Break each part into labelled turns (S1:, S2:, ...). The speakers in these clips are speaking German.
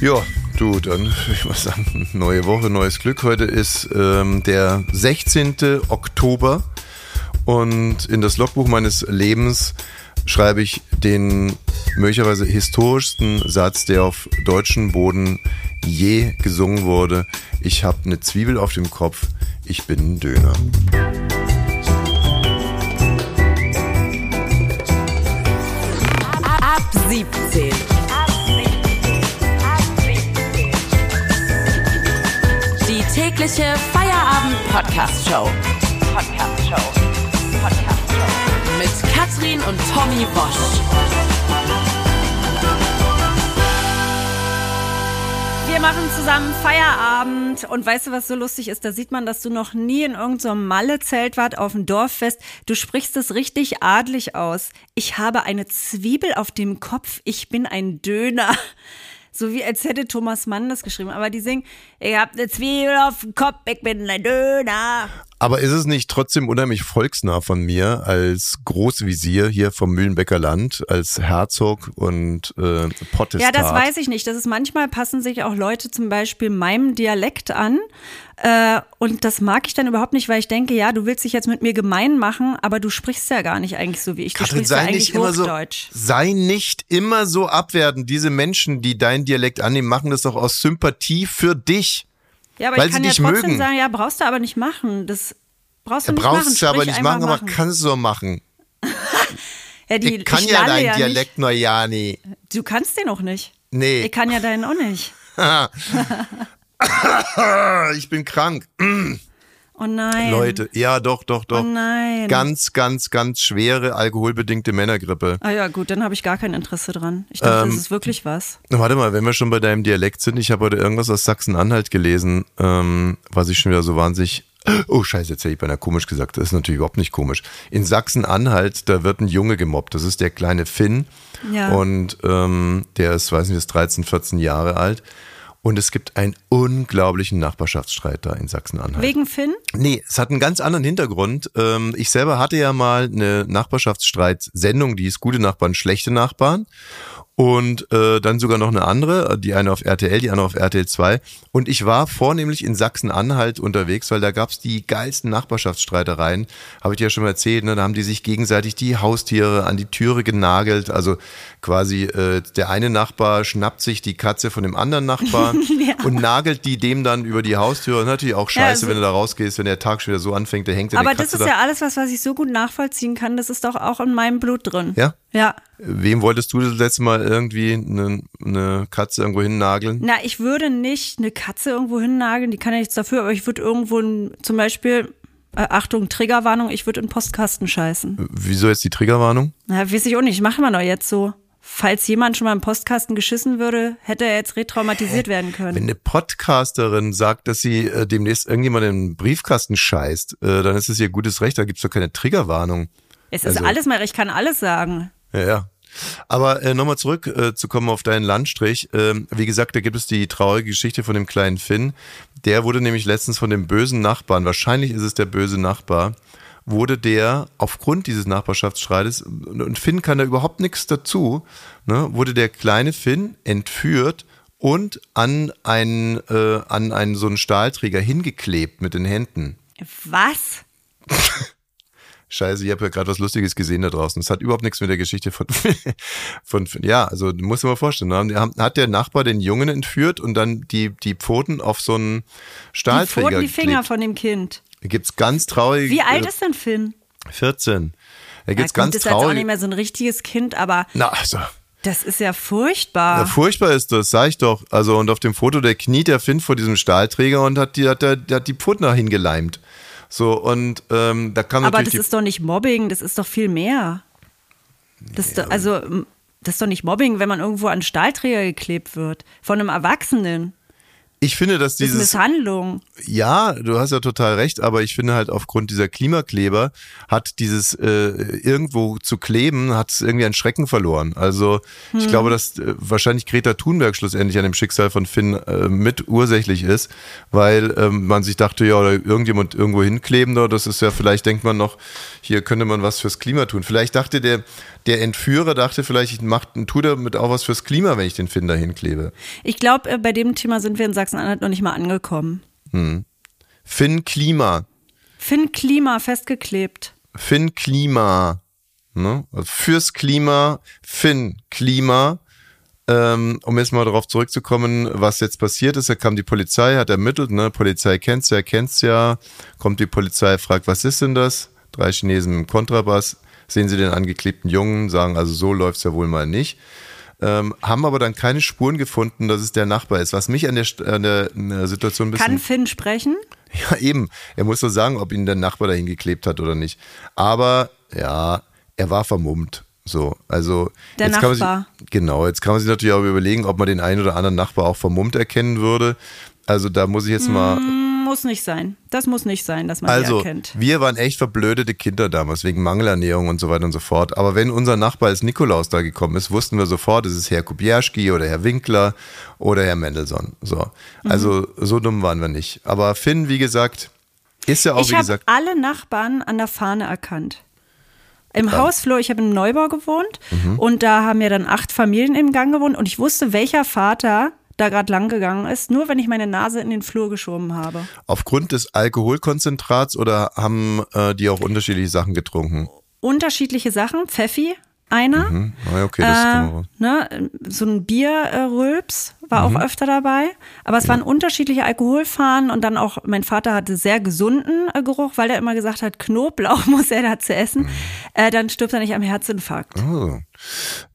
S1: Ja, du, dann ich muss sagen, neue Woche, neues Glück. Heute ist ähm, der 16. Oktober und in das Logbuch meines Lebens schreibe ich den möglicherweise historischsten Satz, der auf deutschem Boden je gesungen wurde. Ich habe eine Zwiebel auf dem Kopf, ich bin ein Döner.
S2: Ab 17. tägliche Feierabend-Podcast-Show. Podcast-Show. Podcast-Show. Mit Katrin und Tommy Bosch.
S3: Wir machen zusammen Feierabend und weißt du, was so lustig ist? Da sieht man, dass du noch nie in irgendeinem so Malle-Zelt wart auf dem Dorffest. Du sprichst es richtig adlig aus. Ich habe eine Zwiebel auf dem Kopf. Ich bin ein Döner. So wie als hätte Thomas Mann das geschrieben. Aber die singen, ich hab eine Zwiebel auf dem Kopf, ich bin ein Döner.
S1: Aber ist es nicht trotzdem unheimlich volksnah von mir als Großvisier hier vom Mühlenbecker Land, als Herzog und äh, Potestat?
S3: Ja, das weiß ich nicht. Das ist manchmal passen sich auch Leute zum Beispiel meinem Dialekt an. Äh, und das mag ich dann überhaupt nicht, weil ich denke, ja, du willst dich jetzt mit mir gemein machen, aber du sprichst ja gar nicht eigentlich so wie ich. Du
S1: Katrin,
S3: sprichst ja
S1: sei
S3: eigentlich
S1: nicht immer so, sei nicht immer so abwertend. Diese Menschen, die deinen Dialekt annehmen, machen das doch aus Sympathie für dich.
S3: Ja, aber
S1: weil
S3: ich kann
S1: sie
S3: ja
S1: dich
S3: trotzdem
S1: mögen.
S3: sagen, ja, brauchst du aber nicht machen. Das brauchst du
S1: Ja,
S3: nicht
S1: brauchst
S3: machen.
S1: du aber nicht machen,
S3: einfach
S1: aber kannst du machen.
S3: ja, die,
S1: Ich kann
S3: ich
S1: ja deinen
S3: ja
S1: Dialekt noch ja. Nicht.
S3: Du kannst den auch nicht.
S1: Nee.
S3: Ich kann ja deinen auch nicht.
S1: Ich bin krank.
S3: Oh nein.
S1: Leute, ja, doch, doch, doch.
S3: Oh nein.
S1: Ganz, ganz, ganz schwere alkoholbedingte Männergrippe.
S3: Ah ja, gut, dann habe ich gar kein Interesse dran. Ich dachte,
S1: Ähm,
S3: das ist wirklich was.
S1: Warte mal, wenn wir schon bei deinem Dialekt sind, ich habe heute irgendwas aus Sachsen-Anhalt gelesen, ähm, was ich schon wieder so wahnsinnig. Oh Scheiße, jetzt hätte ich beinahe komisch gesagt. Das ist natürlich überhaupt nicht komisch. In Sachsen-Anhalt, da wird ein Junge gemobbt. Das ist der kleine Finn.
S3: Ja.
S1: Und ähm, der ist, weiß nicht, ist 13, 14 Jahre alt. Und es gibt einen unglaublichen Nachbarschaftsstreit da in Sachsen-Anhalt.
S3: Wegen Finn?
S1: Nee, es hat einen ganz anderen Hintergrund. Ähm, ich selber hatte ja mal eine Nachbarschaftsstreit-Sendung, die ist Gute Nachbarn, schlechte Nachbarn. Und äh, dann sogar noch eine andere, die eine auf RTL, die andere auf RTL 2. Und ich war vornehmlich in Sachsen-Anhalt unterwegs, weil da gab's die geilsten Nachbarschaftsstreitereien. Habe ich dir ja schon mal erzählt, ne? da haben die sich gegenseitig die Haustiere an die Türe genagelt. Also quasi äh, der eine Nachbar schnappt sich die Katze von dem anderen Nachbar und nagelt die dem dann über die Haustür. Und natürlich auch scheiße,
S3: also-
S1: wenn du da rausgehst, wenn der Tag schon wieder so anfängt, der hängt dir
S3: Aber das ist
S1: da.
S3: ja alles, was, was ich so gut nachvollziehen kann. Das ist doch auch in meinem Blut drin.
S1: Ja?
S3: Ja.
S1: Wem wolltest du das letzte Mal irgendwie eine, eine Katze irgendwo hinnageln?
S3: Na, ich würde nicht eine Katze irgendwo hinnageln, die kann ja nichts dafür, aber ich würde irgendwo ein, zum Beispiel, äh, Achtung, Triggerwarnung, ich würde in Postkasten scheißen.
S1: Wieso jetzt die Triggerwarnung?
S3: Na, weiß ich auch nicht, machen wir doch jetzt so. Falls jemand schon mal im Postkasten geschissen würde, hätte er jetzt retraumatisiert werden können.
S1: Wenn eine Podcasterin sagt, dass sie äh, demnächst irgendjemand in den Briefkasten scheißt, äh, dann ist es ihr gutes Recht, da gibt's doch keine Triggerwarnung.
S3: es ist
S1: also-
S3: alles mal, ich kann alles sagen.
S1: Ja, ja. Aber äh, nochmal zurück äh, zu kommen auf deinen Landstrich. Ähm, wie gesagt, da gibt es die traurige Geschichte von dem kleinen Finn. Der wurde nämlich letztens von dem bösen Nachbarn, wahrscheinlich ist es der böse Nachbar, wurde der aufgrund dieses Nachbarschaftsstreites, und Finn kann da überhaupt nichts dazu, ne, wurde der kleine Finn entführt und an einen, äh, an einen so einen Stahlträger hingeklebt mit den Händen.
S3: Was?
S1: Scheiße, ich habe ja gerade was Lustiges gesehen da draußen. Das hat überhaupt nichts mit der Geschichte von, von, ja, also du musst dir mal vorstellen, ne? Haben- hat der Nachbar den Jungen entführt und dann die, die Pfoten auf so einen
S3: Die
S1: Stahlträger
S3: Pfoten, die Finger
S1: geklebt.
S3: von dem Kind.
S1: Da gibt's ganz traurige.
S3: Wie alt ist denn Finn?
S1: 14. Da
S3: Ja,
S1: gibt's
S3: gut,
S1: ganz
S3: ist jetzt auch nicht
S1: traurige.
S3: mehr so ein richtiges Kind, aber
S1: Na, also.
S3: das ist ja furchtbar.
S1: Ja, furchtbar ist das, sag ich doch. Also, und auf dem Foto, der kniet der Finn vor diesem Stahlträger und hat die, hat der, der hat die Pfoten da hingeleimt. So, und ähm, da kam
S3: aber das ist doch nicht Mobbing, das ist doch viel mehr. Das ist doch, also, das ist doch nicht Mobbing, wenn man irgendwo an Stahlträger geklebt wird. Von einem Erwachsenen.
S1: Ich finde, dass
S3: Das ist
S1: dieses
S3: Misshandlung.
S1: Ja, du hast ja total recht, aber ich finde halt aufgrund dieser Klimakleber hat dieses äh, irgendwo zu kleben, hat es irgendwie an Schrecken verloren. Also ich glaube, dass äh, wahrscheinlich Greta Thunberg schlussendlich an dem Schicksal von Finn äh, mit ursächlich ist, weil ähm, man sich dachte, ja, oder irgendjemand irgendwo hinkleben, da, das ist ja, vielleicht denkt man noch, hier könnte man was fürs Klima tun. Vielleicht dachte der, der Entführer, dachte vielleicht, ich mach, tu damit auch was fürs Klima, wenn ich den Finn da hinklebe.
S3: Ich glaube, äh, bei dem Thema sind wir in Sachsen-Anhalt noch nicht mal angekommen.
S1: Finn Klima.
S3: Finn Klima festgeklebt.
S1: Finn Klima. Ne? Also fürs Klima, Finn Klima. Ähm, um jetzt mal darauf zurückzukommen, was jetzt passiert ist, da kam die Polizei, hat ermittelt, ne? Polizei kennt's ja, kennt's ja. Kommt die Polizei, fragt, was ist denn das? Drei Chinesen dem Kontrabass, sehen sie den angeklebten Jungen, sagen, also so läuft's ja wohl mal nicht. Ähm, haben aber dann keine Spuren gefunden, dass es der Nachbar ist. Was mich an der, an der, an der Situation ein bisschen
S3: Kann Finn sprechen?
S1: ja, eben. Er muss doch sagen, ob ihn der Nachbar dahin geklebt hat oder nicht. Aber ja, er war vermummt. So, also
S3: Der
S1: jetzt kann man
S3: Nachbar.
S1: sich, genau, jetzt kann man sich natürlich auch überlegen, ob man den einen oder anderen Nachbar auch vermummt erkennen würde. Also da muss ich jetzt mal.
S3: Muss nicht sein. Das muss nicht sein, dass man
S1: Also,
S3: die erkennt.
S1: wir waren echt verblödete Kinder damals, wegen Mangelernährung und so weiter und so fort. Aber wenn unser Nachbar als Nikolaus da gekommen ist, wussten wir sofort, es ist Herr Kubierski oder Herr Winkler oder Herr Mendelssohn. So. Also,
S3: Mhm.
S1: so dumm waren wir nicht. Aber Finn, wie gesagt, ist ja auch,
S3: Ich
S1: wie
S3: habe
S1: gesagt,
S3: alle Nachbarn an der Fahne erkannt. Im Hausflur, ich habe im Neubau gewohnt
S1: Mhm.
S3: und da haben ja dann acht Familien im Gang gewohnt und ich wusste, welcher Vater da gerade lang gegangen ist, nur wenn ich meine Nase in den Flur geschoben habe.
S1: aufgrund des Alkoholkonzentrats oder haben äh, die auch unterschiedliche Sachen getrunken?
S3: Unterschiedliche Sachen, Pfeffi, einer.
S1: Hm? Ah, okay, das.
S3: Äh, ne, so ein Bierrülps war
S1: Mhm.
S3: auch öfter dabei. Aber es waren unterschiedliche Alkoholfahnen und dann auch, mein Vater hatte sehr gesunden äh, Geruch, weil er immer gesagt hat, Knoblauch muss er dazu essen.
S1: Mhm.
S3: Äh, dann stirbt er nicht am Herzinfarkt.
S1: Oh.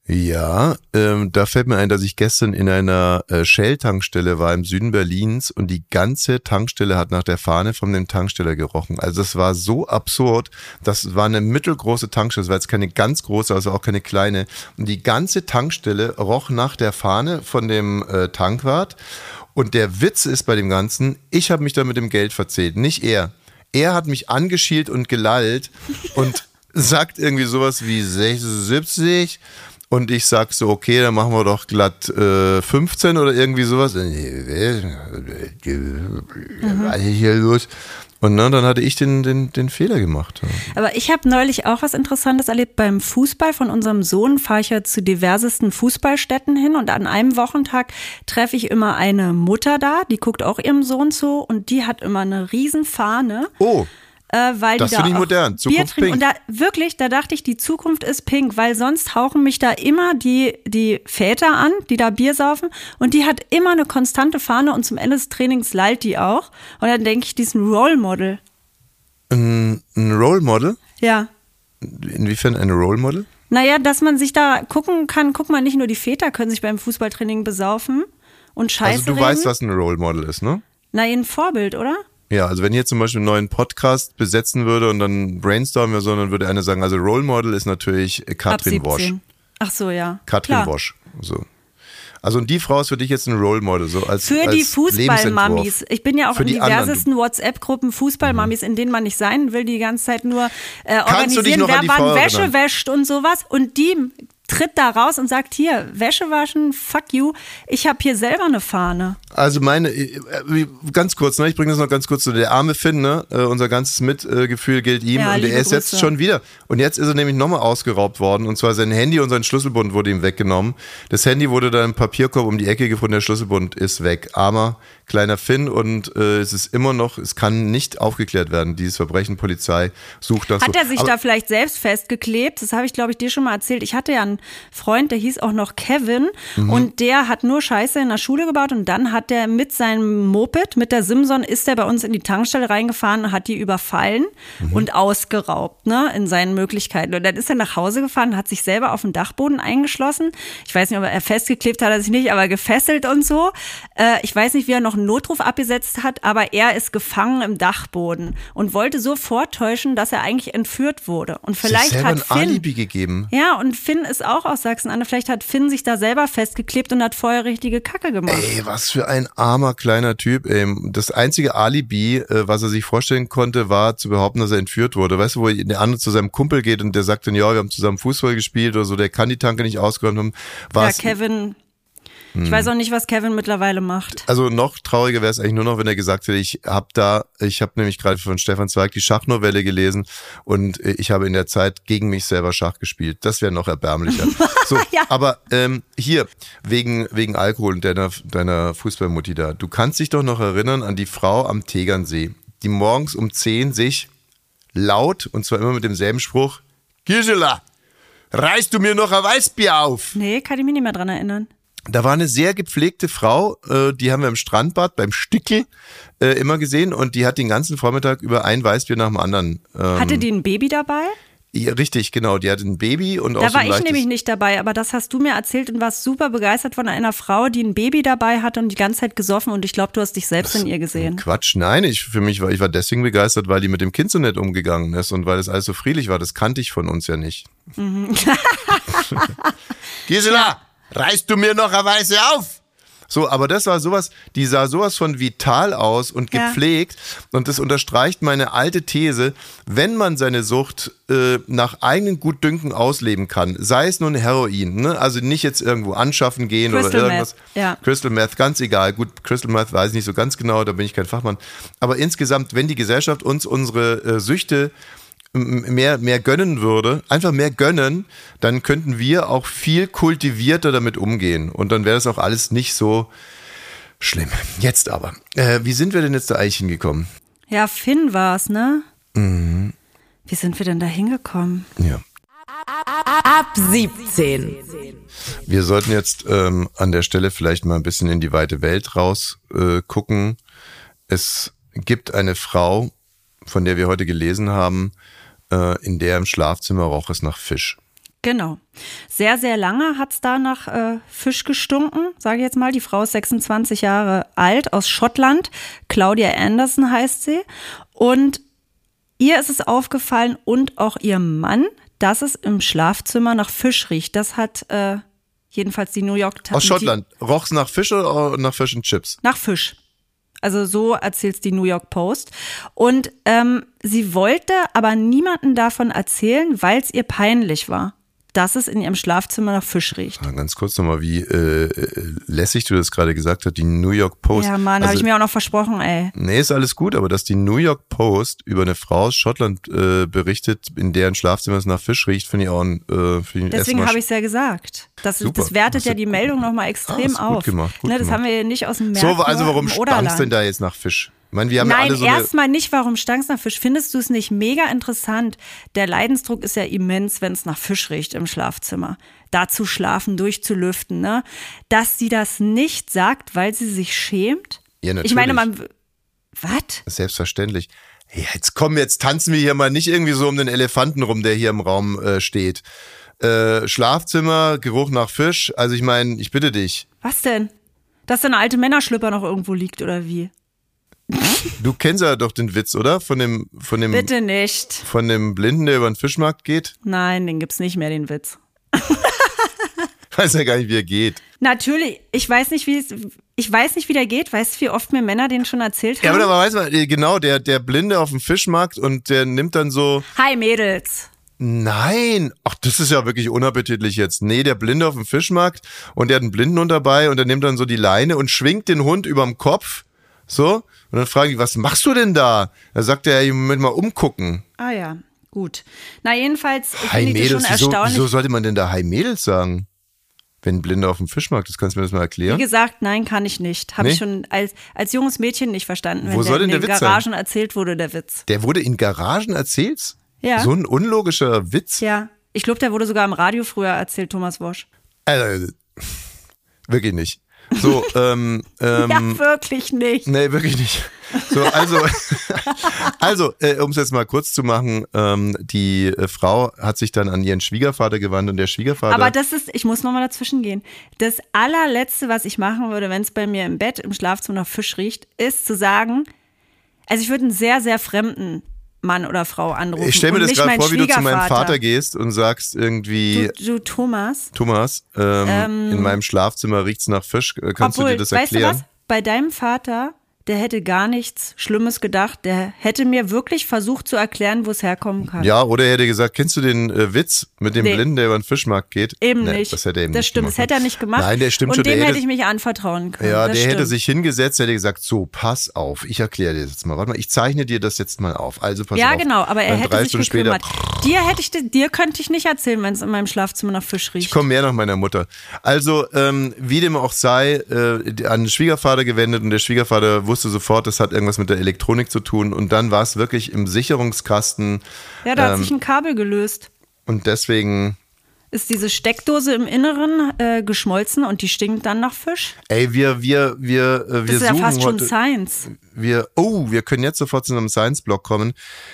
S1: Ja, ähm, da fällt mir ein, dass ich gestern in einer äh, Shell-Tankstelle war im Süden Berlins und die ganze Tankstelle hat nach der Fahne von dem Tanksteller gerochen. Also das war so absurd. Das war eine mittelgroße Tankstelle, das war jetzt keine ganz große, also auch keine kleine. Und die ganze Tankstelle roch nach der Fahne von dem äh, Tankwart. Und der Witz ist bei dem Ganzen, ich habe mich da mit dem Geld verzählt, nicht er. Er hat mich angeschielt und gelallt und sagt irgendwie sowas wie 76 und ich sag so, okay, dann machen wir doch glatt äh, 15 oder irgendwie sowas. Was ist hier los? Und ne, dann hatte ich den, den, den Fehler gemacht.
S3: Aber ich habe neulich auch was Interessantes erlebt. Beim Fußball von unserem Sohn fahre ich ja zu diversesten Fußballstätten hin und an einem Wochentag treffe ich immer eine Mutter da, die guckt auch ihrem Sohn zu und die hat immer eine Riesenfahne.
S1: Oh,
S3: Äh, weil
S1: Das
S3: die da
S1: finde ich modern.
S3: Bier
S1: Zukunft
S3: trinken.
S1: pink.
S3: Und da wirklich, da dachte ich, die Zukunft ist pink, weil sonst hauchen mich da immer die, die Väter an, die da Bier saufen. Und die hat immer eine konstante Fahne und zum Ende des Trainings lallt die auch. Und dann denke ich, diesen Role Model.
S1: ein, ein Role Model?
S3: Ja.
S1: Inwiefern ein Role Model?
S3: Naja, dass man sich da gucken kann, guck mal, nicht nur die Väter können sich beim Fußballtraining besaufen und Scheiße
S1: Also du
S3: reden.
S1: weißt, was ein Role Model ist, ne?
S3: Na, ein Vorbild, oder?
S1: Ja, also wenn ihr zum Beispiel einen neuen Podcast besetzen würde und dann brainstormen wir so, dann würde einer sagen, also Role Model ist natürlich äh, Katrin Wosch.
S3: 17. Ach so, ja.
S1: Katrin
S3: Klar.
S1: Wosch. So. Also und die Frau ist für dich jetzt ein Role Model, so als
S3: Für
S1: als
S3: die Fußballmamis. Ich bin ja auch
S1: Für
S3: in
S1: die
S3: diversesten WhatsApp-Gruppen Fußballmamis, in denen man nicht sein will, die ganze Zeit nur äh, organisieren, wer
S1: die
S3: wann Wäsche wäscht und sowas. Und die tritt da raus und sagt, hier, Wäsche waschen, fuck you. Ich habe hier selber eine Fahne.
S1: Also meine, äh, äh, ganz kurz, ne, ich bringe das noch ganz kurz zu. Der arme Finn, ne, äh, unser ganzes Mitgefühl gilt ihm
S3: Ja,
S1: und er ist jetzt schon wieder. Und jetzt ist er nämlich nochmal ausgeraubt worden und zwar sein Handy und sein Schlüsselbund wurde ihm weggenommen. Das Handy wurde dann im Papierkorb um die Ecke gefunden, der Schlüsselbund ist weg. Armer kleiner Finn und äh, es ist immer noch, es kann nicht aufgeklärt werden. Dieses Verbrechen, Polizei sucht das.
S3: Hat
S1: so.
S3: er sich
S1: Aber-
S3: da vielleicht selbst festgeklebt? Das habe ich, glaube ich, dir schon mal erzählt. Ich hatte ja einen Freund, der hieß auch noch Kevin
S1: Mhm.
S3: und der hat nur Scheiße in der Schule gebaut und dann hat der mit seinem Moped, mit der Simson, ist er bei uns in die Tankstelle reingefahren und hat die überfallen
S1: Mhm.
S3: und ausgeraubt, ne, in seinen Möglichkeiten. Und dann ist er nach Hause gefahren, hat sich selber auf den Dachboden eingeschlossen. Ich weiß nicht, ob er festgeklebt hat er sich nicht, aber gefesselt und so. Äh, ich weiß nicht, wie er noch einen Notruf abgesetzt hat, aber er ist gefangen im Dachboden und wollte so vortäuschen, dass er eigentlich entführt wurde. Und vielleicht hat Finn
S1: Alibi gegeben.
S3: ja, und Finn ist auch aus Sachsen-Anhalt. Vielleicht hat Finn sich da selber festgeklebt und hat vorher richtige Kacke gemacht.
S1: Ey, was für ein armer kleiner Typ. Ey. Das einzige Alibi, äh, was er sich vorstellen konnte, war zu behaupten, dass er entführt wurde. Weißt du, wo der andere zu seinem Kumpel geht und der sagt dann, ja, wir haben zusammen Fußball gespielt oder so, der kann die Tanke nicht ausgeräumt haben.
S3: ja,
S1: War's- Hm.
S3: Ich weiß auch nicht, was Kevin mittlerweile macht.
S1: Also noch trauriger wäre es eigentlich nur noch, wenn er gesagt hätte, ich habe da, ich habe nämlich gerade von Stefan Zweig die Schachnovelle gelesen und äh, ich habe in der Zeit gegen mich selber Schach gespielt. Das wäre noch erbärmlicher. So,
S3: Ja.
S1: aber ähm, hier wegen wegen Alkohol und deiner deiner Fußballmutti da. Du kannst dich doch noch erinnern an die Frau am Tegernsee, die morgens um 10 sich laut und zwar immer mit demselben Spruch: Gisela, reißt du mir noch ein Weißbier auf?
S3: Nee, kann ich mich nicht mehr dran erinnern.
S1: Da war eine sehr gepflegte Frau, äh, die haben wir im Strandbad beim Stickel äh, immer gesehen und die hat den ganzen Vormittag über ein Weißbier nach dem anderen. Ähm,
S3: Hatte die ein Baby dabei?
S1: ja, richtig, genau. Die hatte ein Baby und auch
S3: Da
S1: so
S3: war ich nämlich nicht dabei, aber das hast du mir erzählt und warst super begeistert von einer Frau, die ein Baby dabei hatte und die ganze Zeit gesoffen und ich glaube, du hast dich selbst in ihr gesehen.
S1: Quatsch, nein, ich für mich war ich war deswegen begeistert, weil die mit dem Kind so nett umgegangen ist und weil es alles so friedlich war. Das kannte ich von uns ja nicht.
S3: Mhm.
S1: Gisela, reißt du mir noch eine Weiße auf? So, aber das war sowas, die sah sowas von vital aus und
S3: Ja.
S1: gepflegt. Und das unterstreicht meine alte These, wenn man seine Sucht äh, nach eigenen Gutdünken ausleben kann, sei es nun Heroin, ne? also nicht jetzt irgendwo anschaffen gehen
S3: Crystal
S1: oder irgendwas.
S3: Meth, ja.
S1: Crystal Meth, ganz egal. Gut, Crystal Meth weiß ich nicht so ganz genau, da bin ich kein Fachmann. Aber insgesamt, wenn die Gesellschaft uns unsere äh, Süchte m- mehr, mehr gönnen würde, einfach mehr gönnen, dann könnten wir auch viel kultivierter damit umgehen. Und dann wäre das auch alles nicht so schlimm. Jetzt aber. Äh, wie sind wir denn jetzt da eigentlich hingekommen?
S3: Ja, Finn war's, ne?
S1: Mhm.
S3: Wie sind wir denn da hingekommen?
S1: Ja.
S2: Ab 17.
S1: Wir sollten jetzt ähm, an der Stelle vielleicht mal ein bisschen in die weite Welt raus äh, gucken. Es gibt eine Frau, von der wir heute gelesen haben, äh, in der im Schlafzimmer roch es nach Fisch.
S3: Genau. Sehr, sehr lange hat's da nach äh, Fisch gestunken, sage ich jetzt mal. Die Frau ist 26 Jahre alt, aus Schottland. Claudia Anderson heißt sie. Und ihr ist es aufgefallen und auch ihr Mann, dass es im Schlafzimmer nach Fisch riecht. Das hat äh, jedenfalls die New York Times.
S1: Aus Schottland. Roch es nach Fisch oder nach Fish and Chips?
S3: Nach Fisch. Also so erzählt's die New York Post. Und ähm, sie wollte aber niemanden davon erzählen, weil es ihr peinlich war, dass es in ihrem Schlafzimmer nach Fisch riecht.
S1: Ah, Ganz kurz nochmal, wie äh, äh, lässig du das gerade gesagt hast, die New York Post.
S3: Ja, Mann,
S1: also,
S3: habe ich mir auch noch versprochen, ey.
S1: Nee, ist alles gut, aber dass die New York Post über eine Frau aus Schottland äh, berichtet, in deren Schlafzimmer es nach Fisch riecht, finde ich auch ein, äh, ich
S3: Deswegen habe ich es ja gesagt. Das,
S1: Super.
S3: das wertet ja die Meldung nochmal
S1: Ah,
S3: extrem
S1: gut
S3: auf.
S1: gemacht, gut
S3: ne, das
S1: gemacht.
S3: haben wir nicht aus dem März.
S1: So, also warum
S3: Oderland.
S1: denn da jetzt nach Fisch? Ich meine, wir haben ja
S3: Nein,
S1: alle so
S3: erstmal nicht, warum stankst nach Fisch. Findest du es nicht mega interessant? Der Leidensdruck ist ja immens, wenn es nach Fisch riecht im Schlafzimmer. Da zu schlafen, durchzulüften, ne? Dass sie das nicht sagt, weil sie sich schämt?
S1: Ja, natürlich.
S3: Ich meine, man. Was?
S1: Selbstverständlich. Ja, jetzt komm, jetzt tanzen wir hier mal nicht irgendwie so um den Elefanten rum, der hier im Raum äh, steht. Äh, Schlafzimmer, Geruch nach Fisch. Also ich meine, ich bitte dich.
S3: Was denn? Dass da eine alte Männerschlüpper noch irgendwo liegt oder wie?
S1: Du kennst ja doch den Witz, oder? Von dem, von dem,
S3: Bitte nicht.
S1: von dem Blinden, der über den Fischmarkt geht.
S3: Nein, den gibt's nicht mehr, den Witz.
S1: Weiß ja gar nicht, wie er geht.
S3: Natürlich, ich weiß nicht, wie es, ich weiß nicht, wie der geht. Weißt du, wie oft mir Männer den schon erzählt
S1: Ja,
S3: haben?
S1: aber weiß man, äh, genau, der, der Blinde auf dem Fischmarkt und der nimmt dann so,
S3: Hi Mädels.
S1: nein, ach, das ist ja wirklich unappetitlich jetzt. Nee, der Blinde auf dem Fischmarkt und der hat einen Blindenhund dabei und der nimmt dann so die Leine und schwingt den Hund überm Kopf. So, und dann fragen die, was machst du denn da? Da sagt er, ja, Moment mal umgucken.
S3: Ah ja, gut. Na jedenfalls finde ich das
S1: Mädels,
S3: schon
S1: wieso,
S3: erstaunlich.
S1: wieso sollte man denn da Hi Mädels sagen? Wenn ein Blinder auf dem Fischmarkt ist, kannst du mir das mal
S3: Wie
S1: erklären?
S3: gesagt, nein, kann ich nicht. Habe
S1: Nee?
S3: ich schon als, als junges Mädchen nicht verstanden, wenn
S1: Wo
S3: der
S1: soll
S3: in
S1: denn
S3: den
S1: der Witz sein?
S3: Garagen erzählt wurde, der Witz.
S1: Der wurde in Garagen erzählt?
S3: Ja.
S1: So ein unlogischer Witz?
S3: Ja, ich glaube, der wurde sogar im Radio früher erzählt, Thomas Wosch.
S1: Also, wirklich nicht. So, ähm, ähm,
S3: ja, wirklich nicht.
S1: Nee, wirklich nicht. So, also, also äh, um es jetzt mal kurz zu machen, ähm, die äh, Frau hat sich dann an ihren Schwiegervater gewandt und der Schwiegervater.
S3: Aber das ist, ich muss nochmal dazwischen gehen. Das allerletzte, was ich machen würde, wenn es bei mir im Bett, im Schlafzimmer nach Fisch riecht, ist zu sagen, also ich würde einen sehr, sehr fremden Mann oder Frau anrufen.
S1: Ich stelle mir das gerade vor, wie du zu meinem. Vater gehst und sagst irgendwie,
S3: Du, du Thomas.
S1: Thomas, ähm, in meinem Schlafzimmer riecht's nach Fisch. Äh, Kannst
S3: Obwohl,
S1: du dir das
S3: weißt
S1: erklären?
S3: du was? Bei deinem Vater, der hätte gar nichts Schlimmes gedacht. Der hätte mir wirklich versucht zu erklären, wo es herkommen kann.
S1: Ja, oder er hätte gesagt, kennst du den äh, Witz mit dem
S3: Nee.
S1: Blinden, der über den Fischmarkt geht?
S3: Eben
S1: Nee,
S3: nicht.
S1: Das hätte er eben
S3: das
S1: nicht
S3: stimmt,
S1: gemacht.
S3: das hätte er nicht gemacht.
S1: Nein, der stimmt
S3: Und
S1: schon.
S3: dem
S1: der
S3: hätte ich mich anvertrauen können.
S1: Ja,
S3: das
S1: der hätte
S3: stimmt.
S1: sich hingesetzt, hätte gesagt, so, pass auf, ich erkläre dir das jetzt mal. Warte mal, ich zeichne dir das jetzt mal auf. Also pass
S3: Ja,
S1: auf.
S3: genau, aber er hätte sich
S1: Stunden später,
S3: gekümmert. Dir, hätte ich, dir könnte ich nicht erzählen, wenn es in meinem Schlafzimmer nach Fisch riecht.
S1: Ich komme mehr nach meiner Mutter. Also, ähm, wie dem auch sei, äh, an den Schwiegervater gewendet und der Schwiegervater wusste sofort, das hat irgendwas mit der Elektronik zu tun. Und dann war es wirklich im Sicherungskasten
S3: ja, da hat
S1: ähm,
S3: sich ein Kabel gelöst.
S1: und deswegen,
S3: Ist diese Steckdose im Inneren äh, geschmolzen und die stinkt dann nach Fisch?
S1: ey, wir, wir, wir, äh, wir
S3: Das ist ja fast schon
S1: heute.
S3: Science.
S1: wir, oh, wir können jetzt sofort zu einem Science-Blog kommen.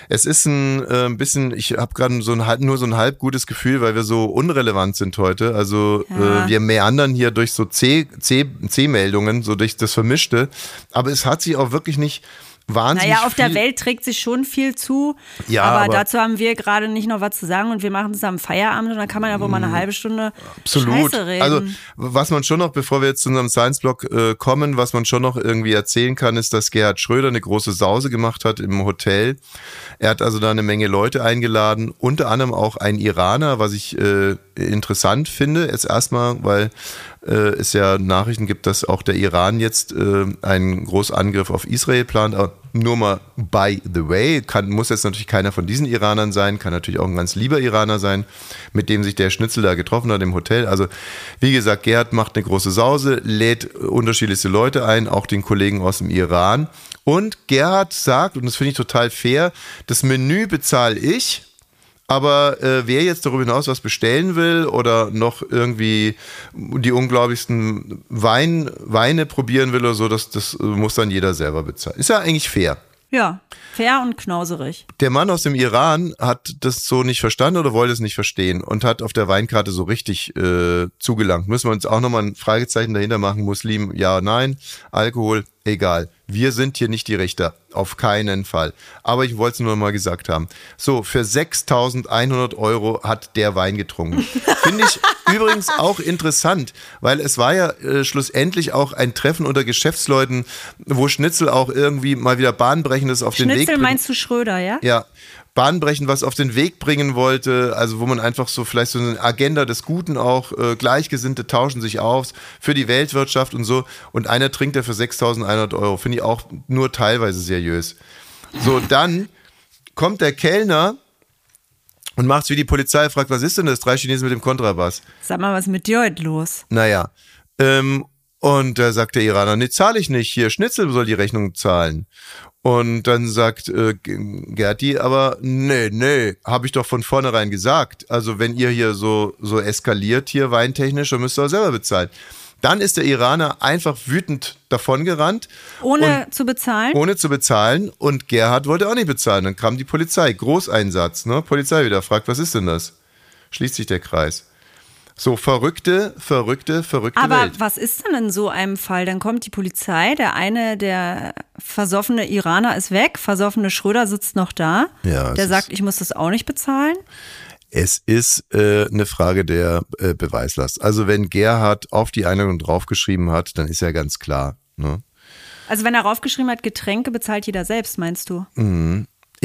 S1: Es ist ein äh, bisschen, ich habe gerade so ein, nur so ein halb gutes Gefühl, weil wir so unrelevant sind heute. Also
S3: Ja.
S1: äh, wir meandern hier durch so C- C- C-Meldungen, so durch das Vermischte. Aber es hat sich auch wirklich nicht wahnsinnig
S3: Naja, auf der
S1: viel-
S3: Welt trägt sich schon viel zu.
S1: Ja,
S3: aber,
S1: aber-
S3: dazu haben wir gerade nicht noch was zu sagen und wir machen es am Feierabend und dann kann man ja wohl mal eine halbe Stunde
S1: Absolut.
S3: Scheiße reden.
S1: Also was man schon noch, bevor wir jetzt zu unserem Science-Blog äh, kommen, was man schon noch irgendwie erzählen kann, ist, dass Gerhard Schröder eine große Sause gemacht hat im Hotel. Er hat also da eine Menge Leute eingeladen, unter anderem auch ein Iraner, was ich äh, interessant finde. Jetzt erstmal, weil äh, es ja Nachrichten gibt, dass auch der Iran jetzt äh, einen Großangriff auf Israel plant. Aber nur mal by the way, kann, muss jetzt natürlich keiner von diesen Iranern sein, kann natürlich auch ein ganz lieber Iraner sein, mit dem sich der Schnitzel da getroffen hat im Hotel. Also wie gesagt, Gerhard macht eine große Sause, lädt unterschiedlichste Leute ein, auch den Kollegen aus dem Iran. Und Gerhard sagt, und das finde ich total fair, das Menü bezahle ich. Aber äh, wer jetzt darüber hinaus was bestellen will oder noch irgendwie die unglaublichsten Wein, Weine probieren will oder so, das, das muss dann jeder selber bezahlen. Ist ja eigentlich fair.
S3: ja, fair und knauserig.
S1: Der Mann aus dem Iran hat das so nicht verstanden oder wollte es nicht verstehen und hat auf der Weinkarte so richtig äh, zugelangt. Müssen wir uns auch nochmal ein Fragezeichen dahinter machen. Muslim, ja, nein. Alkohol, egal. Wir sind hier nicht die Richter. Auf keinen Fall. Aber ich wollte es nur mal gesagt haben. So, für 6.100 Euro hat der Wein getrunken. Finde ich übrigens auch interessant, weil es war ja äh, schlussendlich auch ein Treffen unter Geschäftsleuten, wo Schnitzel auch irgendwie mal wieder bahnbrechendes auf den Weg
S3: Schnitzel
S1: bringt.
S3: meinst du Schröder, ja?
S1: Ja, bahnbrechend was auf den Weg bringen wollte, also wo man einfach so vielleicht so eine Agenda des Guten auch, äh, Gleichgesinnte tauschen sich aus für die Weltwirtschaft und so und einer trinkt er für 6.100 Euro, finde ich auch nur teilweise seriös. So, dann kommt der Kellner und macht's wie die Polizei, fragt, was ist denn das? Drei Chinesen mit dem Kontrabass.
S3: Sag mal, was ist mit dir heute los?
S1: Naja, ähm, und da sagt der Iraner, nee, zahle ich nicht, hier, Schnitzel soll die Rechnung zahlen. Und dann sagt äh, Gerti, aber nee, nee, habe ich doch von vornherein gesagt. Also wenn ihr hier so, so eskaliert hier weintechnisch, dann müsst ihr auch selber bezahlen. Dann ist der Iraner einfach wütend davongerannt,
S3: Ohne zu bezahlen?
S1: ohne zu bezahlen. Und Gerhard wollte auch nicht bezahlen. Dann kam die Polizei, Großeinsatz, ne? Polizei wieder fragt, was ist denn das? Schließt sich der Kreis. So, verrückte, verrückte, verrückte
S3: Aber
S1: Welt.
S3: was ist denn in so einem Fall? Dann kommt die Polizei, der eine, der versoffene Iraner ist weg, versoffene Schröder sitzt noch da.
S1: Ja,
S3: der sagt, ich muss das auch nicht bezahlen.
S1: Es ist äh, eine Frage der äh, Beweislast. Also wenn Gerhard auf die Einladung draufgeschrieben hat, dann ist ja ganz klar. Ne?
S3: Also wenn er raufgeschrieben hat, Getränke bezahlt jeder selbst, meinst du?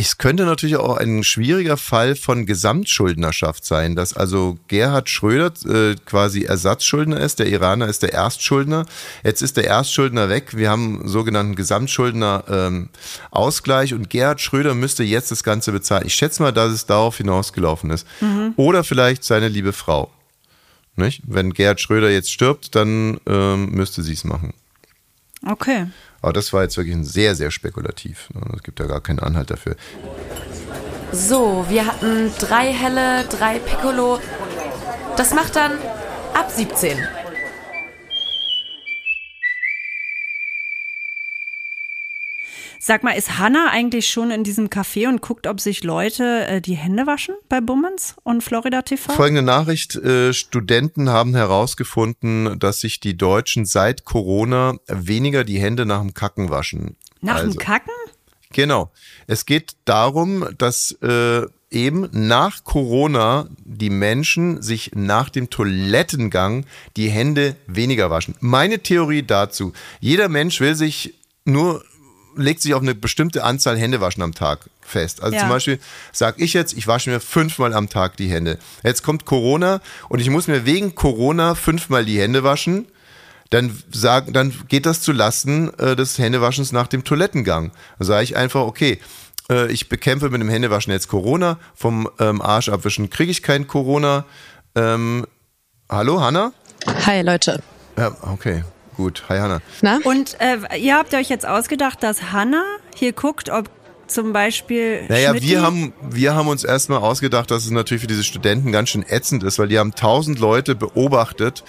S1: Es könnte natürlich auch ein schwieriger Fall von Gesamtschuldnerschaft sein, dass also Gerhard Schröder äh, quasi Ersatzschuldner ist, der Iraner ist der Erstschuldner. Jetzt ist der Erstschuldner weg. Wir haben einen sogenannten Gesamtschuldner ähm, Ausgleich und Gerhard Schröder müsste jetzt das Ganze bezahlen. Ich schätze mal, dass es darauf hinausgelaufen ist. Oder vielleicht seine liebe Frau. Nicht? Wenn Gerhard Schröder jetzt stirbt, dann ähm, müsste sie es machen.
S3: Okay.
S1: Aber das war jetzt wirklich ein sehr, sehr spekulativ. ne? Es gibt ja gar keinen Anhalt dafür.
S2: So, wir hatten drei helle, drei Piccolo. Das macht dann ab 17.
S3: Sag mal, ist Hanna eigentlich schon in diesem Café und guckt, ob sich Leute äh, die Hände waschen bei Bummens und Florida TV?
S1: Folgende Nachricht. Äh, Studenten haben herausgefunden, dass sich die Deutschen seit Corona weniger die Hände nach dem Kacken waschen.
S3: Nach
S1: also,
S3: dem Kacken?
S1: Genau. Es geht darum, dass äh, eben nach Corona die Menschen sich nach dem Toilettengang die Hände weniger waschen. Meine Theorie dazu, jeder Mensch will sich nur legt sich auf eine bestimmte Anzahl Hände waschen am Tag fest. Also
S3: Ja.
S1: zum Beispiel sage ich jetzt, ich wasche mir fünfmal am Tag die Hände. Jetzt kommt Corona und ich muss mir wegen Corona fünfmal die Hände waschen. Dann, sagen, dann geht das zu Lasten äh, des Händewaschens nach dem Toilettengang. Dann sage ich einfach, okay, äh, ich bekämpfe mit dem Händewaschen jetzt Corona. Vom ähm, Arsch abwischen kriege ich kein Corona. Ähm, hallo, Hanna?
S4: Hi Leute.
S1: Ja, okay, gut. Hi, Hanna.
S4: Na?
S3: Und äh, ihr habt euch jetzt ausgedacht, dass Hanna hier guckt, ob zum Beispiel.
S1: Naja,
S3: Schmidti-
S1: wir haben, wir haben uns erstmal ausgedacht, dass es natürlich für diese Studenten ganz schön ätzend ist, weil die haben tausend Leute beobachtet.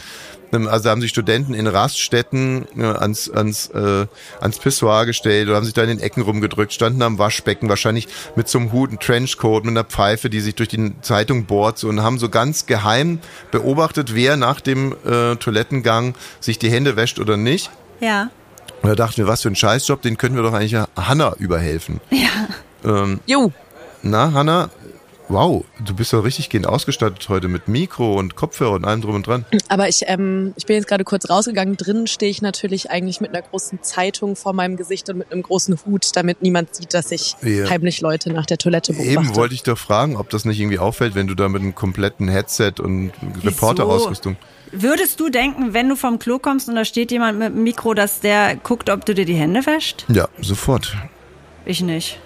S1: Also haben sich Studenten in Raststätten äh, ans, ans, äh, ans Pissoir gestellt oder haben sich da in den Ecken rumgedrückt, standen am Waschbecken, wahrscheinlich mit so einem Hut, einem Trenchcoat, mit einer Pfeife, die sich durch die Zeitung bohrt so, und haben so ganz geheim beobachtet, wer nach dem äh, Toilettengang sich die Hände wäscht oder nicht.
S3: Ja.
S1: Und da dachten wir, was für ein Scheißjob, den können wir doch eigentlich Hanna überhelfen. Ähm,
S4: Jo.
S1: na, Hanna, wow, du bist doch richtig gehend ausgestattet heute mit Mikro und Kopfhörer und allem drum und dran.
S4: Aber ich, ähm, ich bin jetzt gerade kurz rausgegangen. Drinnen stehe ich natürlich eigentlich mit einer großen Zeitung vor meinem Gesicht und mit einem großen Hut, damit niemand sieht, dass ich
S1: Ja.
S4: heimlich Leute nach der Toilette beobachte.
S1: Eben wollte ich doch fragen, ob das nicht irgendwie auffällt, wenn du da mit einem kompletten Headset und Reporterausrüstung.
S3: Würdest du denken, wenn du vom Klo kommst und da steht jemand mit dem Mikro, dass der guckt, ob du dir die Hände wäscht?
S1: Ja, sofort.
S3: Ich nicht.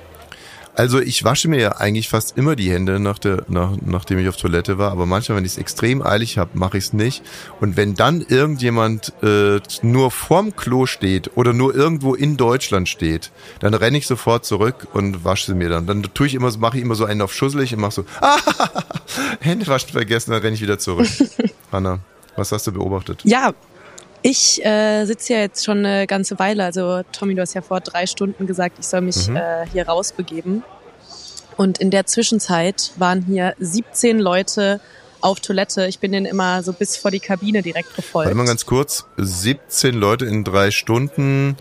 S1: Also ich wasche mir ja eigentlich fast immer die Hände, nach der, nach, nachdem ich auf Toilette war, aber manchmal, wenn ich es extrem eilig habe, mache ich es nicht. Und wenn dann irgendjemand äh, nur vorm Klo steht oder nur irgendwo in Deutschland steht, dann renne ich sofort zurück und wasche sie mir dann. Dann tue ich immer, so- mache ich immer so einen auf schusselig und mache so, ah, Hände waschen vergessen, dann renne ich wieder zurück. Hanna, was hast du beobachtet?
S4: Ja, ich äh, sitze ja jetzt schon eine ganze Weile. Also Tommy, du hast ja vor drei Stunden gesagt, ich soll mich
S1: Mhm.
S4: äh, hier rausbegeben. Und in der Zwischenzeit waren hier 17 Leute auf Toilette. Ich bin denen immer so bis vor die Kabine direkt gefolgt.
S1: Warte mal ganz kurz, 17 Leute in drei Stunden.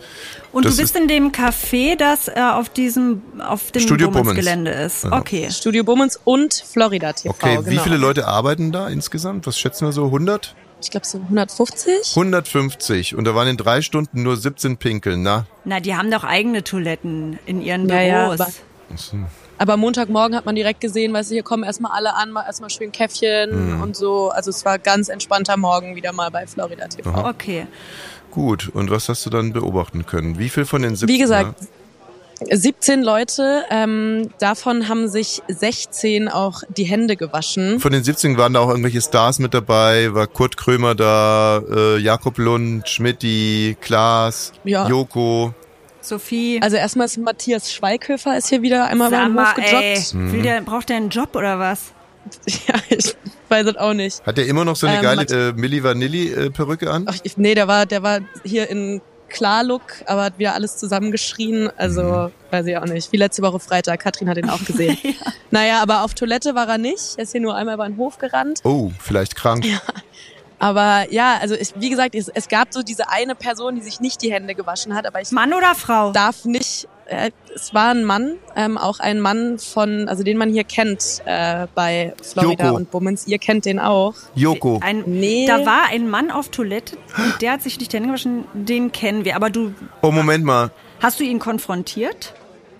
S3: Und
S1: Das
S3: du bist
S1: ist-
S3: in dem Café, das äh, auf diesem, auf dem
S1: Studio
S3: Bummens-Gelände ist.
S1: Ja.
S3: Okay.
S4: Studio Bummens und Florida TV.
S1: Okay,
S4: genau.
S1: wie viele Leute arbeiten da insgesamt? Was schätzen wir so? 100?
S4: Ich glaube so 150.
S1: 150 und da waren in drei Stunden nur 17 Pinkeln, na?
S3: Na, die haben doch eigene Toiletten in ihren
S4: Ja, ja,
S3: Büros.
S4: aber- Aber Montagmorgen hat man direkt gesehen, weißt du, hier kommen erstmal alle an, mal erstmal schön Käffchen
S1: Mhm.
S4: und so. Also es war ganz entspannter Morgen wieder mal bei Florida TV.
S3: okay.
S1: Gut, und was hast du dann beobachten können? Wie viel von den 17?
S4: Wie gesagt, 17 Leute, ähm, davon haben sich 16 auch die Hände gewaschen.
S1: Von den 17 waren da auch irgendwelche Stars mit dabei, war Kurt Krömer da, äh, Jakob Lund, Schmidti, Klaas,
S4: Ja.
S1: Joko.
S3: Sophie.
S4: Also erstmal ist Matthias Schweighöfer ist hier wieder einmal
S3: Sag
S4: beim Hof
S3: mal, ey,
S4: gejoggt.
S1: Mhm.
S3: will der, braucht der einen Job oder was?
S4: Ja, ich weiß es auch nicht.
S1: Hat der immer noch so eine
S4: Ähm,
S1: geile äh, Milli Vanilli äh, Perücke an?
S4: Ach, ich, nee, der war, der war hier in Klarlook, aber hat wieder alles zusammengeschrien. Also,
S1: Mhm.
S4: weiß ich auch nicht. Wie letzte Woche Freitag. Katrin hat ihn auch gesehen. Naja, aber auf Toilette war er nicht. Er ist hier nur einmal über den Hof gerannt.
S1: Oh, vielleicht krank.
S4: Aber ja, also ich, wie gesagt, es, es gab so diese eine Person, die sich nicht die Hände gewaschen hat, aber ich
S3: Mann oder Frau?
S4: darf nicht. Äh, es war ein Mann, ähm, auch ein Mann von, also den man hier kennt äh, bei Florida
S1: Joko.
S4: und Bummens. Ihr kennt den auch.
S1: Joko.
S3: Ein,
S4: Nee.
S3: Da war ein Mann auf Toilette und der hat sich nicht die Hände gewaschen. Den kennen wir. Aber du,
S1: Oh, Moment mal.
S3: hast du ihn konfrontiert?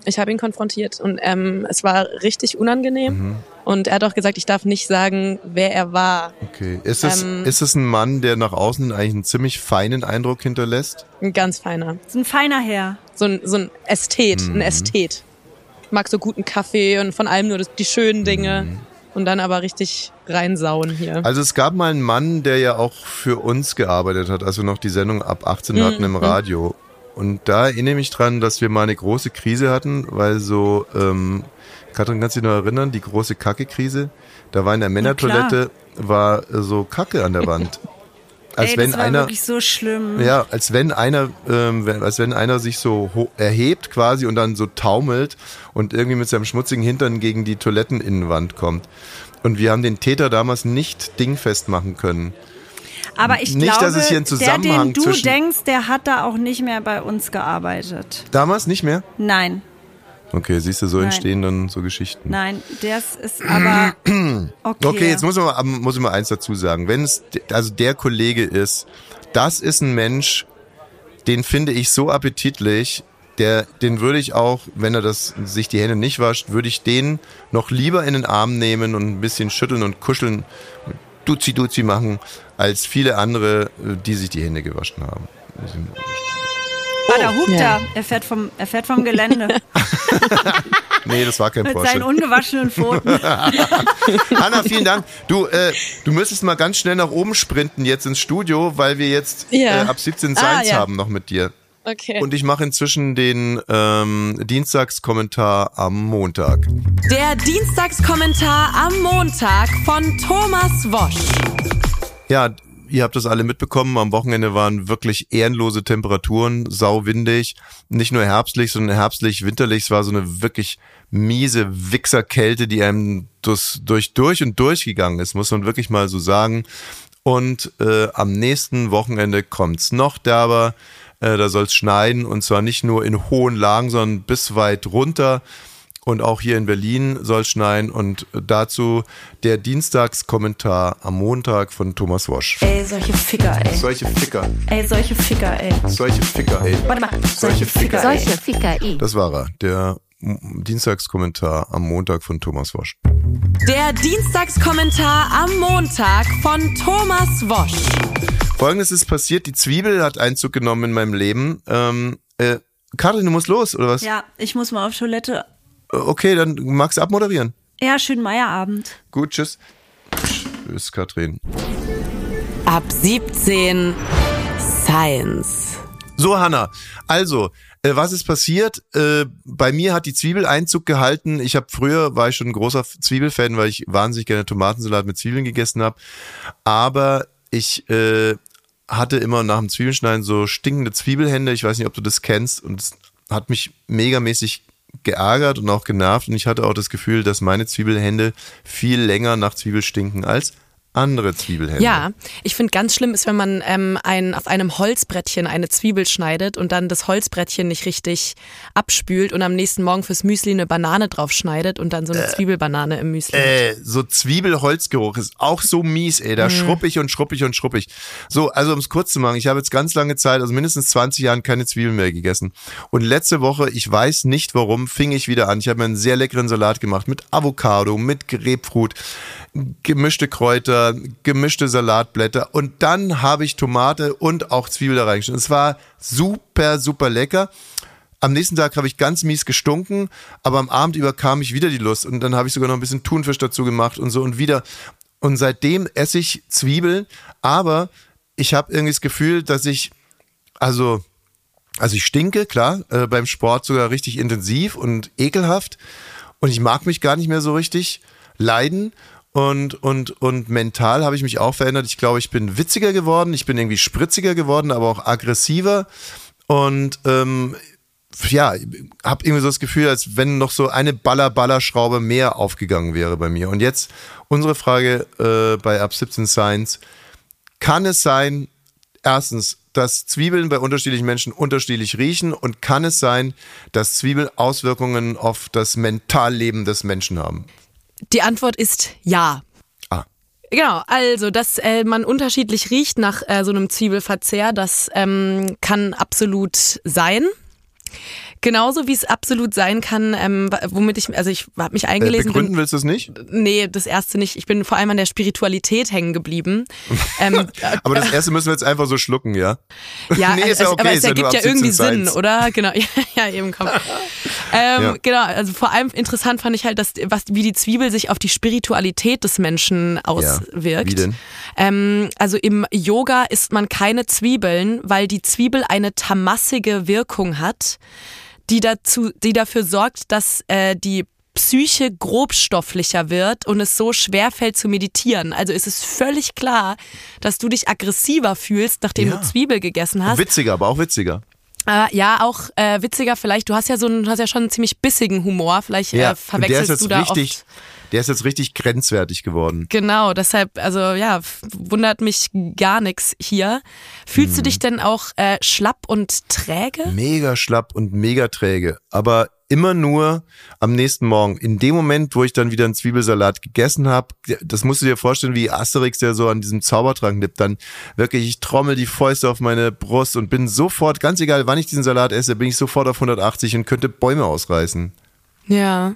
S4: Ich habe ihn konfrontiert und ähm, es war richtig unangenehm.
S1: Mhm.
S4: Und er hat auch gesagt, ich darf nicht sagen, wer er war.
S1: Okay. Ist es,
S4: Ähm,
S1: ist es ein Mann, der nach außen eigentlich einen ziemlich feinen Eindruck hinterlässt?
S4: Ein ganz feiner.
S3: ist ein feiner Herr.
S4: So ein, so ein Ästhet,
S1: Mhm.
S4: ein Ästhet. Mag so guten Kaffee und von allem nur das, die schönen Dinge.
S1: Mhm.
S4: Und dann aber richtig reinsauen hier.
S1: Also es gab mal einen Mann, der ja auch für uns gearbeitet hat, als wir noch die Sendung ab 18 hatten
S4: Mhm.
S1: im Radio. Und da erinnere ich mich dran, dass wir mal eine große Krise hatten, weil so, ähm, Katrin, kannst du dich noch erinnern, die große Kacke-Krise? Da war in der Männertoilette, war äh, so Kacke an der Wand. Als
S3: ey,
S1: wenn
S3: das war
S1: einer,
S3: wirklich so schlimm.
S1: ja, als wenn einer, ähm, als wenn einer sich so erhebt quasi und dann so taumelt und irgendwie mit seinem schmutzigen Hintern gegen die Toiletteninnenwand kommt. Und wir haben den Täter damals nicht dingfest machen können.
S3: Aber ich
S1: Nicht,
S3: glaube,
S1: dass es hier einen Zusammenhang
S3: der, den du denkst, der hat da auch nicht mehr bei uns gearbeitet.
S1: Damals nicht mehr?
S3: Nein.
S1: Okay, siehst du, so
S3: Nein.
S1: entstehen dann so Geschichten.
S3: Nein, das ist aber okay.
S1: Okay, jetzt muss, man mal, muss ich mal eins dazu sagen. Wenn es also der Kollege ist, das ist ein Mensch, den finde ich so appetitlich, der, den würde ich auch, wenn er das sich die Hände nicht wascht, würde ich den noch lieber in den Arm nehmen und ein bisschen schütteln und kuscheln, duzi duzi machen, als viele andere, äh, die sich die Hände gewaschen haben.
S3: Ah, da hupt
S4: Ja.
S3: er. Er fährt vom, er fährt vom Gelände
S1: Nee, das war kein
S3: mit
S1: Porsche.
S3: seinen ungewaschenen Pfoten.
S1: Hanna, vielen Dank. Du, äh, du müsstest mal ganz schnell nach oben sprinten jetzt ins Studio, weil wir jetzt
S4: Ja.
S1: äh, ab 17
S4: Ah,
S1: Science
S4: ja.
S1: haben noch mit dir.
S4: Okay.
S1: Und ich mache inzwischen den ähm, Dienstagskommentar am Montag.
S2: Der Dienstagskommentar am Montag von Thomas Wosch.
S1: Ja, ihr habt das alle mitbekommen. Am Wochenende waren wirklich ehrenlose Temperaturen, sauwindig. Nicht nur herbstlich, sondern herbstlich, winterlich. Es war so eine wirklich miese Wichserkälte, die einem durch, durch, durch und durch gegangen ist, muss man wirklich mal so sagen. Und äh, am nächsten Wochenende kommt's noch derber. Äh, da soll's schneien und zwar nicht nur in hohen Lagen, sondern bis weit runter. Und auch hier in Berlin soll schneien. Und dazu der Dienstagskommentar am Montag von Thomas Wosch.
S2: Ey, solche Ficker, ey.
S1: Solche Ficker,
S2: Ey, solche Ficker, ey.
S1: solche Ficker, ey.
S2: Warte mal.
S1: Solche Ficker,
S2: ey.
S5: Solche Ficker, eh.
S1: Das war er, der Dienstagskommentar am Montag von Thomas Wosch.
S2: Der Dienstagskommentar am Montag von Thomas Wosch.
S1: Folgendes ist passiert, die Zwiebel hat Einzug genommen in meinem Leben. Ähm, äh, Karin, du musst los, oder was?
S3: Ja, ich muss mal auf Toilette.
S1: Okay, dann magst du abmoderieren.
S3: Ja, schönen Meierabend.
S1: Gut, tschüss. Tschüss, Katrin.
S2: Ab 17 Science.
S1: So, Hanna, also, äh, was ist passiert? Äh, bei mir hat die Zwiebel Einzug gehalten. Ich habe früher, war ich schon ein großer Zwiebelfan, weil ich wahnsinnig gerne Tomatensalat mit Zwiebeln gegessen habe. Aber ich äh, hatte immer nach dem Zwiebelschneiden so stinkende Zwiebelhände. Ich weiß nicht, ob du das kennst. Und es hat mich megamäßig geärgert und auch genervt. Und ich hatte auch das Gefühl, dass meine Zwiebelhände viel länger nach Zwiebel stinken als andere Zwiebelhände.
S4: Ja, ich finde ganz schlimm ist, wenn man ähm, ein, auf einem Holzbrettchen eine Zwiebel schneidet und dann das Holzbrettchen nicht richtig abspült und am nächsten Morgen fürs Müsli eine Banane drauf schneidet und dann so eine Zwiebelbanane im Müsli.
S1: Äh, so Zwiebelholzgeruch ist auch so mies, ey. Da schruppig und schruppig und schruppig. So, also um es kurz zu machen, ich habe jetzt ganz lange Zeit, also mindestens 20 Jahren, keine Zwiebeln mehr gegessen. Und letzte Woche, ich weiß nicht warum, fing ich wieder an. Ich habe mir einen sehr leckeren Salat gemacht mit Avocado, mit Grapefruit, gemischte Kräuter, gemischte Salatblätter und dann habe ich Tomate und auch Zwiebel da reingeschnitten. Es war super, super lecker. Am nächsten Tag habe ich ganz mies gestunken, aber am Abend überkam ich wieder die Lust und dann habe ich sogar noch ein bisschen Thunfisch dazu gemacht und so und wieder. Und seitdem esse ich Zwiebeln, aber ich habe irgendwie das Gefühl, dass ich, also, also ich stinke, klar, äh, beim Sport sogar richtig intensiv und ekelhaft und ich mag mich gar nicht mehr so richtig leiden. Und, und, und mental habe ich mich auch verändert. Ich glaube, ich bin witziger geworden, ich bin irgendwie spritziger geworden, aber auch aggressiver. Und ähm, ja, habe irgendwie so das Gefühl, als wenn noch so eine Baller-Baller-Schraube mehr aufgegangen wäre bei mir. Und jetzt unsere Frage äh, bei Ab 17 Science. Kann es sein, erstens, dass Zwiebeln bei unterschiedlichen Menschen unterschiedlich riechen und kann es sein, dass Zwiebeln Auswirkungen auf das Mentalleben des Menschen haben?
S4: Die Antwort ist ja.
S1: Ah.
S4: Genau, also dass äh, man unterschiedlich riecht nach äh, so einem Zwiebelverzehr, das ähm, kann absolut sein. Genauso wie es absolut sein kann, ähm, womit ich, also ich habe mich
S1: Äh,
S4: eingelesen. bin-
S1: begründen willst du es nicht?
S4: Nee, das erste nicht. Ich bin vor allem an der Spiritualität hängen geblieben. ähm,
S1: Aber das erste müssen wir jetzt einfach so schlucken, ja?
S4: ja,
S1: Nee,
S4: also,
S1: ist ja okay,
S4: aber es
S1: ja
S4: ergibt ja irgendwie
S1: 17
S4: Sinn, oder? Genau, ja, ja eben komm. Ähm,
S1: Ja.
S4: Genau, also vor allem interessant fand ich halt, dass, was, wie die Zwiebel sich auf die Spiritualität des Menschen auswirkt.
S1: wie denn?
S4: Ähm, also im Yoga isst man keine Zwiebeln, weil die Zwiebel eine tamassige Wirkung hat, die dazu, die dafür sorgt, dass äh, die Psyche grobstofflicher wird und es so schwer fällt zu meditieren. Also ist es völlig klar, dass du dich aggressiver fühlst, nachdem
S1: Ja.
S4: du Zwiebel gegessen hast.
S1: Witziger, aber auch witziger.
S4: Äh, ja, auch äh, witziger vielleicht. Du hast ja so einen, hast ja schon einen ziemlich bissigen Humor. Vielleicht
S1: Ja,
S4: äh, verwechselst du da
S1: richtig,
S4: oft.
S1: Der ist jetzt richtig grenzwertig geworden.
S4: Genau, deshalb, also ja, wundert mich gar nichts hier. Fühlst
S1: Mhm.
S4: du dich denn auch äh, schlapp und träge?
S1: Mega schlapp und mega träge. Aber immer nur am nächsten Morgen. In dem Moment, wo ich dann wieder einen Zwiebelsalat gegessen habe, das musst du dir vorstellen, wie Asterix, der so an diesem Zaubertrank nippt, dann wirklich, ich trommel die Fäuste auf meine Brust und bin sofort, ganz egal wann ich diesen Salat esse, bin ich sofort auf 180 und könnte Bäume ausreißen.
S4: Ja.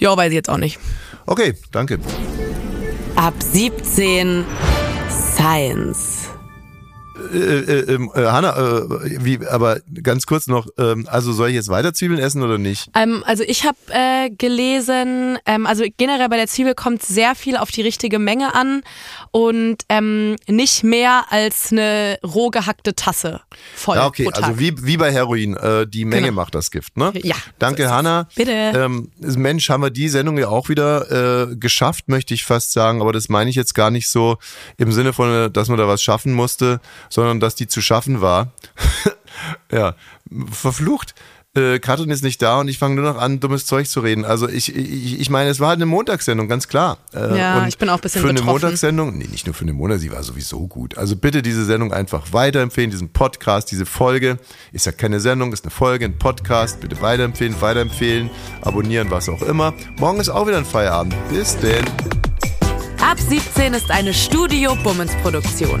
S4: Ja, weiß ich jetzt auch nicht.
S1: Okay, danke.
S2: Ab 17 Science.
S1: Äh, äh, ähm, äh, Hanna, äh, wie, aber ganz kurz noch, ähm, also soll ich jetzt weiter Zwiebeln essen oder nicht?
S4: Ähm, also ich habe äh, gelesen, ähm, also generell bei der Zwiebel kommt sehr viel auf die richtige Menge an und ähm, nicht mehr als eine roh gehackte Tasse voll
S1: Ja, okay, also wie, wie bei Heroin, äh, die Menge
S4: Genau.
S1: macht das Gift, ne?
S4: Ja,
S1: Danke,
S4: so.
S1: Hanna.
S4: Bitte.
S1: Ähm, Mensch, haben wir die Sendung ja auch wieder geschafft, möchte ich fast sagen, aber das meine ich jetzt gar nicht so im Sinne von, dass man da was schaffen musste, sondern dass die zu schaffen war. ja, verflucht. Äh, Katrin ist nicht da und ich fange nur noch an, dummes Zeug zu reden. Also ich, ich, ich meine, es war halt eine Montagssendung, ganz klar. Äh,
S4: Ja,
S1: und
S4: ich bin auch ein bisschen
S1: Für eine
S4: betroffen.
S1: Montagssendung, nee, nicht nur für eine Monat, sie war sowieso gut. Also bitte diese Sendung einfach weiterempfehlen, diesen Podcast, diese Folge. Ist ja keine Sendung, ist eine Folge, ein Podcast. Bitte weiterempfehlen, weiterempfehlen, abonnieren, was auch immer. Morgen ist auch wieder ein Feierabend. Bis denn.
S2: Ab 17 ist eine Studio Bummens Produktion.